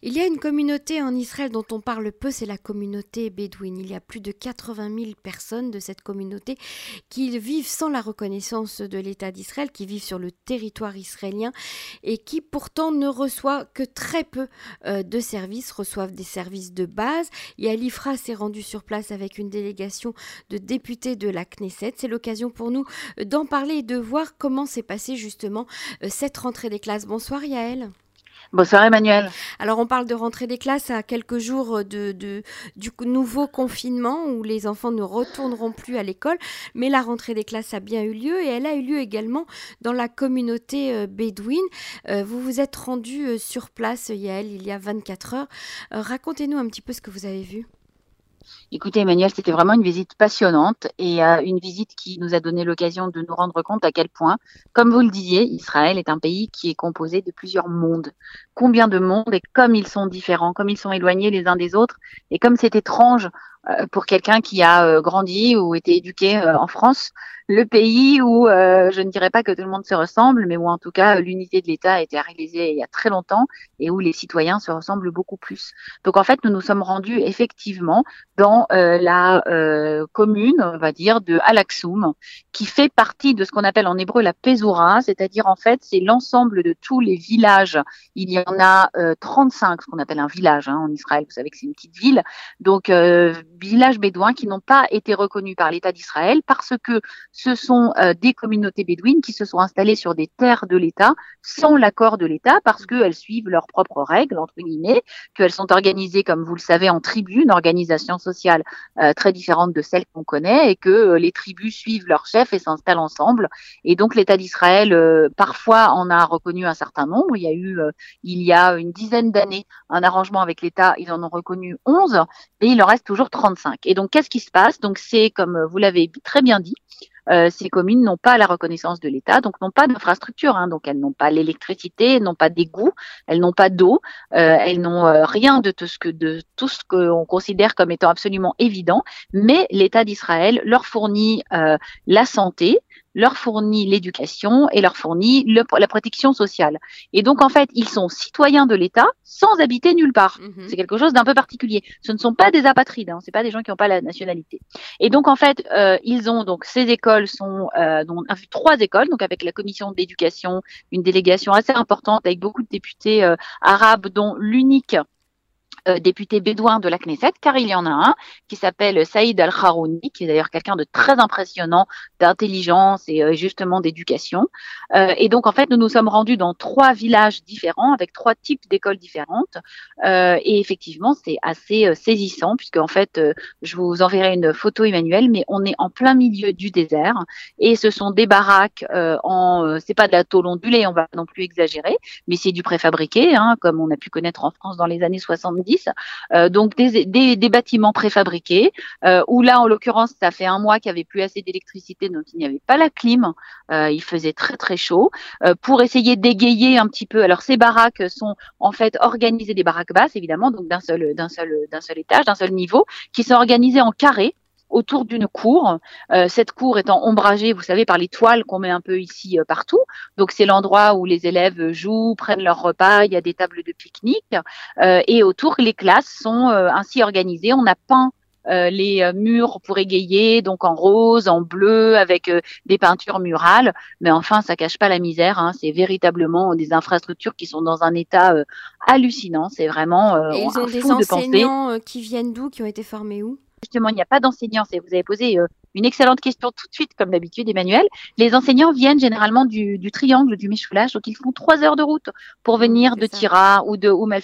Il y a une communauté en Israël dont on parle peu, c'est la communauté bédouine. Il y a plus de 80 000 personnes de cette communauté qui vivent sans la reconnaissance de l'État d'Israël, qui vivent sur le territoire israélien et qui pourtant ne reçoivent que très peu euh, de services, reçoivent des services de base. Yalifra s'est rendu sur place avec une délégation de députés de la Knesset. C'est l'occasion pour nous d'en parler et de voir comment s'est passée justement euh, cette rentrée des classes. Bonsoir Yael. Bonsoir Emmanuel. Alors on parle de rentrée des classes à quelques jours du nouveau confinement où les enfants ne retourneront plus à l'école, mais la rentrée des classes a bien eu lieu et elle a eu lieu également dans la communauté euh, bédouine. Euh, vous vous êtes rendu euh, sur place, Yael, il y a 24 heures. Racontez-nous un petit peu ce que vous avez vu. Écoutez, Emmanuel, c'était vraiment une visite passionnante et euh, une visite qui nous a donné l'occasion de nous rendre compte à quel point, comme vous le disiez, Israël est un pays qui est composé de plusieurs mondes. Combien de mondes et comme ils sont différents, comme ils sont éloignés les uns des autres et comme c'est étrange euh, pour quelqu'un qui a euh, grandi ou été éduqué en France, le pays où je ne dirais pas que tout le monde se ressemble, mais où en tout cas l'unité de l'État a été réalisée il y a très longtemps et où les citoyens se ressemblent beaucoup plus. Donc en fait, nous nous sommes rendus effectivement dans euh, la euh, commune, on va dire, de Alaksum, qui fait partie de ce qu'on appelle en hébreu la Pesura, c'est-à-dire en fait c'est l'ensemble de tous les villages. En a 35, euh, ce qu'on appelle un village hein, en Israël. Vous savez que c'est une petite ville, donc villages bédouins qui n'ont pas été reconnus par l'État d'Israël parce que ce sont des communautés bédouines qui se sont installées sur des terres de l'État sans l'accord de l'État parce qu'elles suivent leurs propres règles entre guillemets, qu'elles sont organisées comme vous le savez en tribus, une organisation sociale euh, très différente de celle qu'on connaît et que euh, les tribus suivent leurs chefs et s'installent ensemble. Et donc l'État d'Israël euh, parfois en a reconnu un certain nombre. Il y a eu il y a une dizaine d'années un arrangement avec l'État, ils en ont reconnu 11 et il en reste toujours 35. Et donc qu'est-ce qui se passe? Donc c'est comme vous l'avez très bien dit, euh, ces communes n'ont pas la reconnaissance de l'État, donc n'ont pas d'infrastructure, hein, donc elles n'ont pas l'électricité, n'ont pas d'égout, elles n'ont pas d'eau, euh, elles n'ont euh, rien de tout ce que de tout ce qu'on considère comme étant absolument évident, mais l'État d'Israël leur fournit la santé, leur fournit l'éducation et leur fournit la protection sociale. Et donc, en fait, ils sont citoyens de l'État sans habiter nulle part. Mhm. C'est quelque chose d'un peu particulier. Ce ne sont pas des apatrides, hein, c'est pas des gens qui n'ont pas la nationalité. Et donc, en fait, euh, ils ont donc ces écoles sont euh, donc trois écoles, donc avec la commission d'éducation, une délégation assez importante avec beaucoup de députés euh, arabes, dont l'unique euh, député bédouin de la Knesset, car il y en a un qui s'appelle Saïd Al-Kharouni, qui est d'ailleurs quelqu'un de très impressionnant d'intelligence et euh, justement d'éducation. Euh, et donc en fait, nous nous sommes rendus dans trois villages différents avec trois types d'écoles différentes. et effectivement, c'est assez saisissant puisque en fait, je vous enverrai une photo, Emmanuel, mais on est en plein milieu du désert et ce sont des baraques en, c'est pas de la tôle ondulée, on va non plus exagérer, mais c'est du préfabriqué, hein, comme on a pu connaître en France dans les années 70 euh, donc des, des, bâtiments préfabriqués, euh, où là, en l'occurrence, ça fait un mois qu'il n'y avait plus assez d'électricité, donc il n'y avait pas la clim, euh, il faisait très très chaud, pour essayer d'égayer un petit peu. Alors ces baraques sont en fait organisées des baraques basses, évidemment, donc d'un seul seul d'un seul étage, d'un seul niveau, qui sont organisées en carré autour d'une cour. Euh, cette cour étant ombragée, vous savez, par les toiles qu'on met un peu ici euh, partout. Donc c'est l'endroit où les élèves jouent, prennent leur repas, il y a des tables de pique-nique. Euh, et autour, les classes sont ainsi organisées. On a peint les murs pour égayer, donc en rose, en bleu, avec des peintures murales. Mais enfin, ça cache pas la misère. Hein. C'est véritablement des infrastructures qui sont dans un état hallucinant. C'est vraiment et ils ont des enseignants qui viennent d'où, qui ont été formés où? Justement, il n'y a pas d'enseignants. Vous avez posé une excellente question tout de suite, comme d'habitude, Emmanuel. Les enseignants viennent généralement du, triangle, du Méchoulage, donc ils font trois heures de route pour venir de Tira ou de Oum El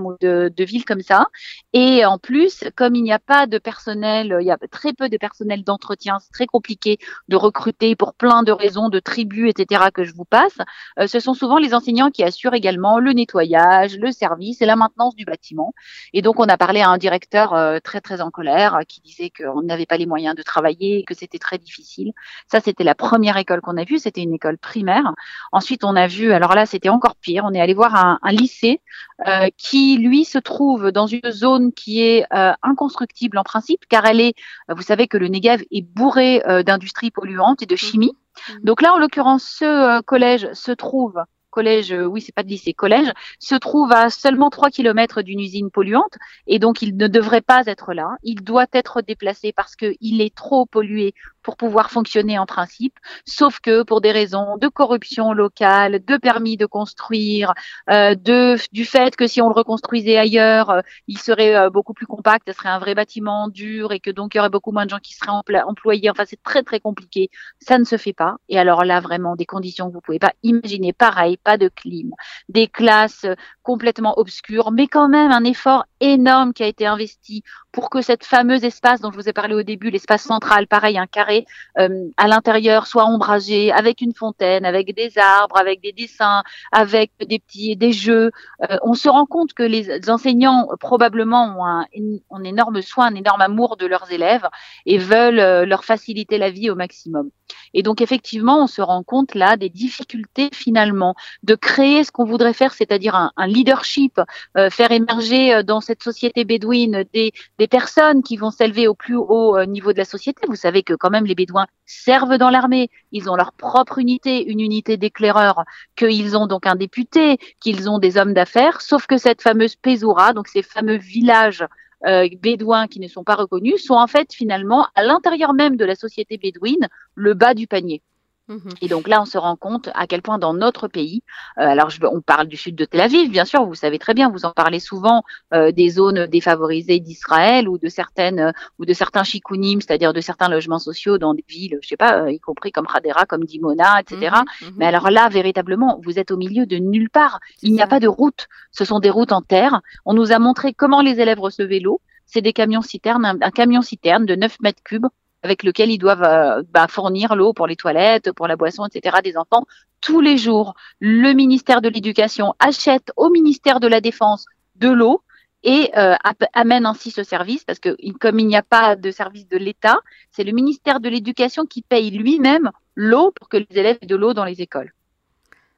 ou de, de, villes comme ça. Et en plus, comme il n'y a pas de personnel, il y a très peu de personnel d'entretien, c'est très compliqué de recruter pour plein de raisons, de tribus, etc. que je vous passe. Euh, ce sont souvent les enseignants qui assurent également le nettoyage, le service et la maintenance du bâtiment. Et donc, on a parlé à un directeur euh, très très en colère qui disait qu'on n'avait pas les moyens de travailler que c'était très difficile. Ça, c'était la première école qu'on a vue, c'était une école primaire. Ensuite, on a vu, alors là, c'était encore pire, on est allé voir un, lycée euh, qui, lui, se trouve dans une zone qui est euh, inconstructible en principe, car elle est, vous savez que le Negev est bourré euh, d'industries polluantes et de chimie. Mhm. Donc là, en l'occurrence, ce collège se trouve collège, oui, c'est pas de lycée, collège, se trouve à seulement 3 km d'une usine polluante et donc il ne devrait pas être là. Il doit être déplacé parce qu'il est trop pollué pour pouvoir fonctionner en principe, sauf que pour des raisons de corruption locale, de permis de construire, euh, de, du fait que si on le reconstruisait ailleurs, euh, il serait euh, beaucoup plus compact, ce serait un vrai bâtiment dur et que donc il y aurait beaucoup moins de gens qui seraient employés. Enfin, c'est très très compliqué. Ça ne se fait pas. Et alors là, vraiment, des conditions que vous pouvez pas imaginer. Pareil, pas de clim, des classes complètement obscures, mais quand même un effort énorme qui a été investi pour que cette fameuse espace dont je vous ai parlé au début, l'espace central, pareil, un carré euh, à l'intérieur soit ombragé, avec une fontaine, avec des arbres, avec des dessins, avec des petits des jeux. Euh, on se rend compte que les enseignants probablement ont un, énorme soin, un énorme amour de leurs élèves et veulent euh, leur faciliter la vie au maximum. Et donc effectivement, on se rend compte là des difficultés finalement de créer ce qu'on voudrait faire, c'est-à-dire un, leadership, euh, faire émerger dans cette société bédouine des, personnes qui vont s'élever au plus haut niveau de la société. Vous savez que quand même les Bédouins servent dans l'armée, ils ont leur propre unité, une unité d'éclaireurs, qu'ils ont donc un député, qu'ils ont des hommes d'affaires, sauf que cette fameuse Pézoura, donc ces fameux villages euh, bédouins qui ne sont pas reconnus, sont en fait finalement à l'intérieur même de la société bédouine le bas du panier. Mmh Et donc là, on se rend compte à quel point dans notre pays, euh, alors je, on parle du sud de Tel Aviv, bien sûr, vous savez très bien, vous en parlez souvent euh, des zones défavorisées d'Israël ou de certaines euh, ou de certains chikounim, c'est-à-dire de certains logements sociaux dans des villes, je sais pas, y compris comme Hadera, comme Dimona, etc. Mmh mmh Mais alors là, véritablement, vous êtes au milieu de nulle part. Il n'y a pas de route. Ce sont des routes en terre. On nous a montré comment les élèves recevaient l'eau. C'est des camions citernes, un, un camion citerne de 9 mètres cubes avec lequel ils doivent euh, bah, fournir l'eau pour les toilettes, pour la boisson, etc. des enfants tous les jours. Le ministère de l'Éducation achète au ministère de la Défense de l'eau et euh, amène ainsi ce service parce que comme il n'y a pas de service de l'État, c'est le ministère de l'Éducation qui paye lui-même l'eau pour que les élèves aient de l'eau dans les écoles.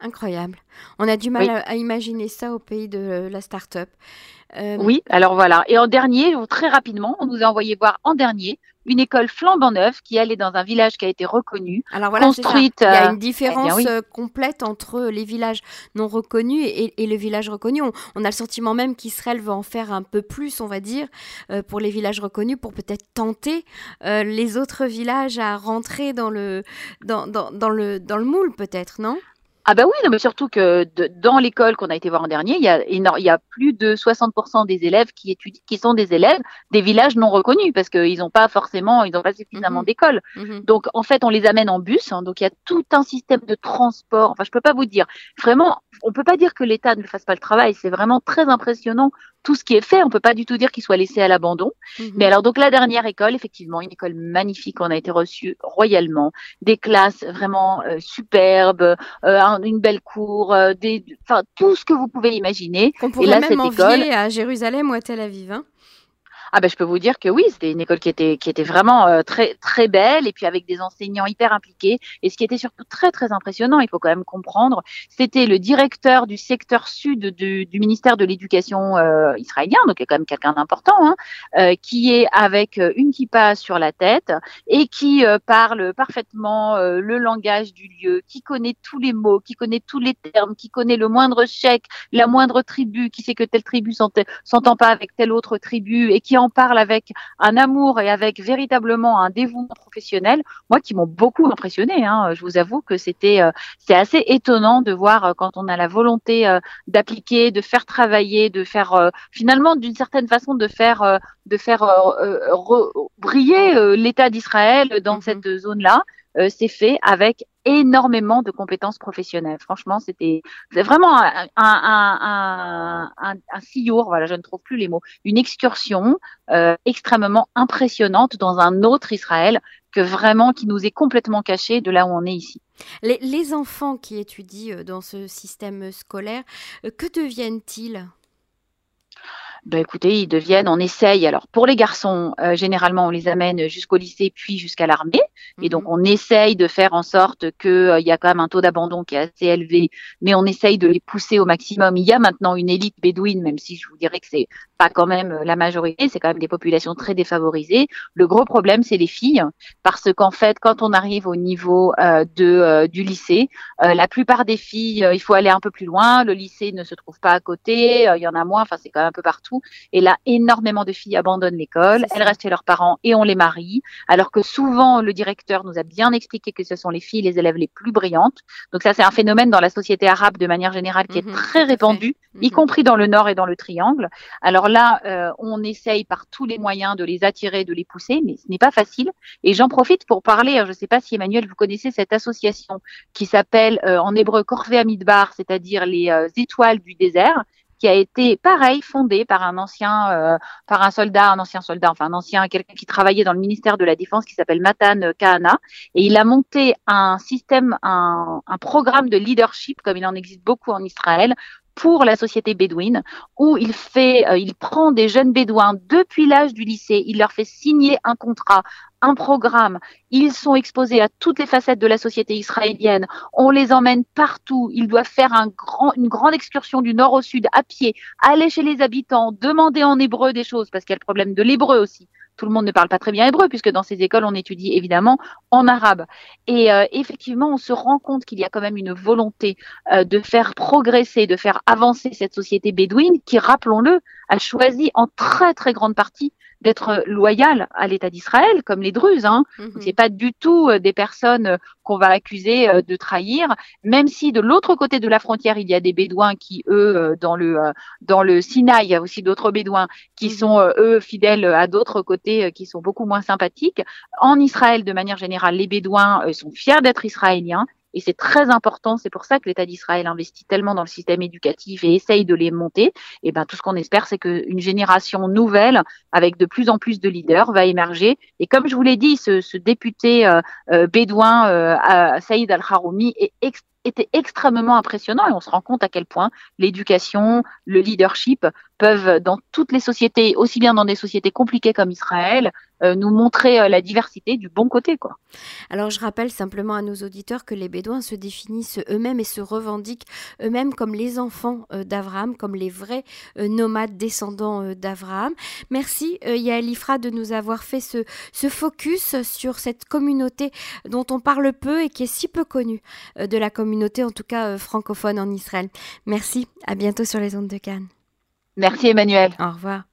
Incroyable. On a du mal à, imaginer ça au pays de la start-up. Euh, oui, alors voilà. Et en dernier, très rapidement, on nous a envoyé voir en dernier une école flambant neuve qui allait dans un village qui a été reconnu, Alors voilà, construite. Il y a une euh, différence eh euh, complète entre les villages non reconnus et, le village reconnu. On, a le sentiment même qu'Israël veut en faire un peu plus, on va dire, euh, pour les villages reconnus, pour peut-être tenter les autres villages à rentrer dans le, dans, dans, le, dans le moule, peut-être, non? Ah bah oui, non, mais surtout que dans l'école qu'on a été voir en dernier, il y a, il y a plus de 60% des élèves qui étudient, qui sont des élèves des villages non reconnus parce qu'ils n'ont pas forcément, ils n'ont pas suffisamment mmh d'école. Mmh donc en fait, on les amène en bus. Hein, donc il y a tout un système de transport. Enfin, je peux pas vous dire. Vraiment, on peut pas dire que l'État ne fasse pas le travail. C'est vraiment très impressionnant tout ce qui est fait. On peut pas du tout dire qu'il soit laissé à l'abandon. Mmh mais alors donc la dernière école, effectivement, une école magnifique. On a été reçu royalement, des classes vraiment euh, superbes, euh, une belle cour, euh, des, enfin tout ce que vous pouvez imaginer. On pourrait Et là, même cette école, à Jérusalem ou à Tel Aviv. Hein ah ben je peux vous dire que oui, c'était une école qui était qui était vraiment euh, très très belle et puis avec des enseignants hyper impliqués. Et ce qui était surtout très très impressionnant, il faut quand même comprendre, c'était le directeur du secteur sud du, du ministère de l'Éducation euh, israélien, donc il y a quand même quelqu'un d'important, hein, euh, qui est avec une kippa sur la tête et qui parle parfaitement le langage du lieu, qui connaît tous les mots, qui connaît tous les termes, qui connaît le moindre chèque, la moindre tribu, qui sait que telle tribu s'entend pas avec telle autre tribu et qui en parle avec un amour et avec véritablement un dévouement professionnel, moi qui m'ont beaucoup impressionné. Hein, je vous avoue que c'était euh, assez étonnant de voir euh, quand on a la volonté euh, d'appliquer, de faire travailler, de faire finalement d'une certaine façon de faire de faire briller l'État d'Israël dans mm-hmm. cette zone-là. C'est fait avec énormément de compétences professionnelles. Franchement, c'était vraiment un, un, voilà, je ne trouve plus les mots, une excursion euh, extrêmement impressionnante dans un autre Israël que vraiment qui nous est complètement caché de là où on est ici. Les, enfants qui étudient euh, dans ce système scolaire, euh, que deviennent-ils? Ben écoutez, ils deviennent, on essaye. Alors pour les garçons, euh, généralement on les amène jusqu'au lycée puis jusqu'à l'armée, et donc mhm. on essaye de faire en sorte qu'il euh, y a quand même un taux d'abandon qui est assez élevé, mais on essaye de les pousser au maximum. Il y a maintenant une élite bédouine, même si je vous dirais que c'est pas quand même la majorité, c'est quand même des populations très défavorisées. Le gros problème, c'est les filles, parce qu'en fait, quand on arrive au niveau euh, de du lycée, la plupart des filles, il faut aller un peu plus loin. Le lycée ne se trouve pas à côté, il y en a moins. Enfin, c'est quand même un peu partout. Et là, énormément de filles abandonnent l'école, elles restent chez leurs parents et on les marie. Alors que souvent, le directeur nous a bien expliqué que ce sont les filles, les élèves les plus brillantes. Donc ça, c'est un phénomène dans la société arabe de manière générale qui est mhm, très répandu, y mhm. compris dans le Nord et dans le Triangle. Alors là, euh, on essaye par tous les moyens de les attirer, de les pousser, mais ce n'est pas facile. Et j'en profite pour parler, je ne sais pas si Emmanuel, vous connaissez cette association qui s'appelle euh, en hébreu Korvé Amidbar, c'est-à-dire les euh, étoiles du désert qui a été pareil fondé par un ancien euh, soldat, un ancien soldat, enfin un ancien quelqu'un qui travaillait dans le ministère de la Défense qui s'appelle Matan Kahana et il a monté un système un, un programme de leadership comme il en existe beaucoup en Israël pour la société bédouine, où euh, il prend des jeunes bédouins depuis l'âge du lycée, il leur fait signer un contrat, un programme. Ils sont exposés à toutes les facettes de la société israélienne. On les emmène partout. Ils doivent faire une grande excursion du nord au sud à pied, aller chez les habitants, demander en hébreu des choses, parce qu'il y a le problème de l'hébreu aussi tout le monde ne parle pas très bien hébreu, puisque dans ces écoles, on étudie évidemment en arabe. Et euh, effectivement, on se rend compte qu'il y a quand même une volonté euh, de faire progresser, de faire avancer cette société bédouine qui, rappelons-le, a choisi en très très grande partie d'être loyal à l'État d'Israël, comme les Druzes. Hein. Mhm. C'est pas du tout euh, des personnes euh, qu'on va accuser euh, de trahir, même si de l'autre côté de la frontière il y a des Bédouins qui eux dans le dans le Sinaï il y a aussi d'autres Bédouins qui mhm. sont eux fidèles à d'autres côtés qui sont beaucoup moins sympathiques. En Israël de manière générale, les Bédouins sont fiers d'être israéliens et c'est très important. C'est pour ça que l'État d'Israël investit tellement dans le système éducatif et essaye de les monter. Et ben tout ce qu'on espère, c'est qu'une génération nouvelle, avec de plus en plus de leaders, va émerger. Et comme je vous l'ai dit, ce, ce député euh, euh, bédouin euh, Saïd Al-Haroumi était extrêmement impressionnant et on se rend compte à quel point l'éducation, le leadership peuvent, dans toutes les sociétés, aussi bien dans des sociétés compliquées comme Israël, euh, nous montrer euh, la diversité du bon côté. Quoi. Alors je rappelle simplement à nos auditeurs que les Bédouins se définissent eux-mêmes et se revendiquent eux-mêmes comme les enfants euh, d'Abraham, comme les vrais nomades descendants d'Abraham. Merci Yael Ifra de nous avoir fait ce focus sur cette communauté dont on parle peu et qui est si peu connue de la communauté, en tout cas francophone en Israël. Merci, à bientôt sur les ondes de Cannes. Merci Emmanuel. Au revoir.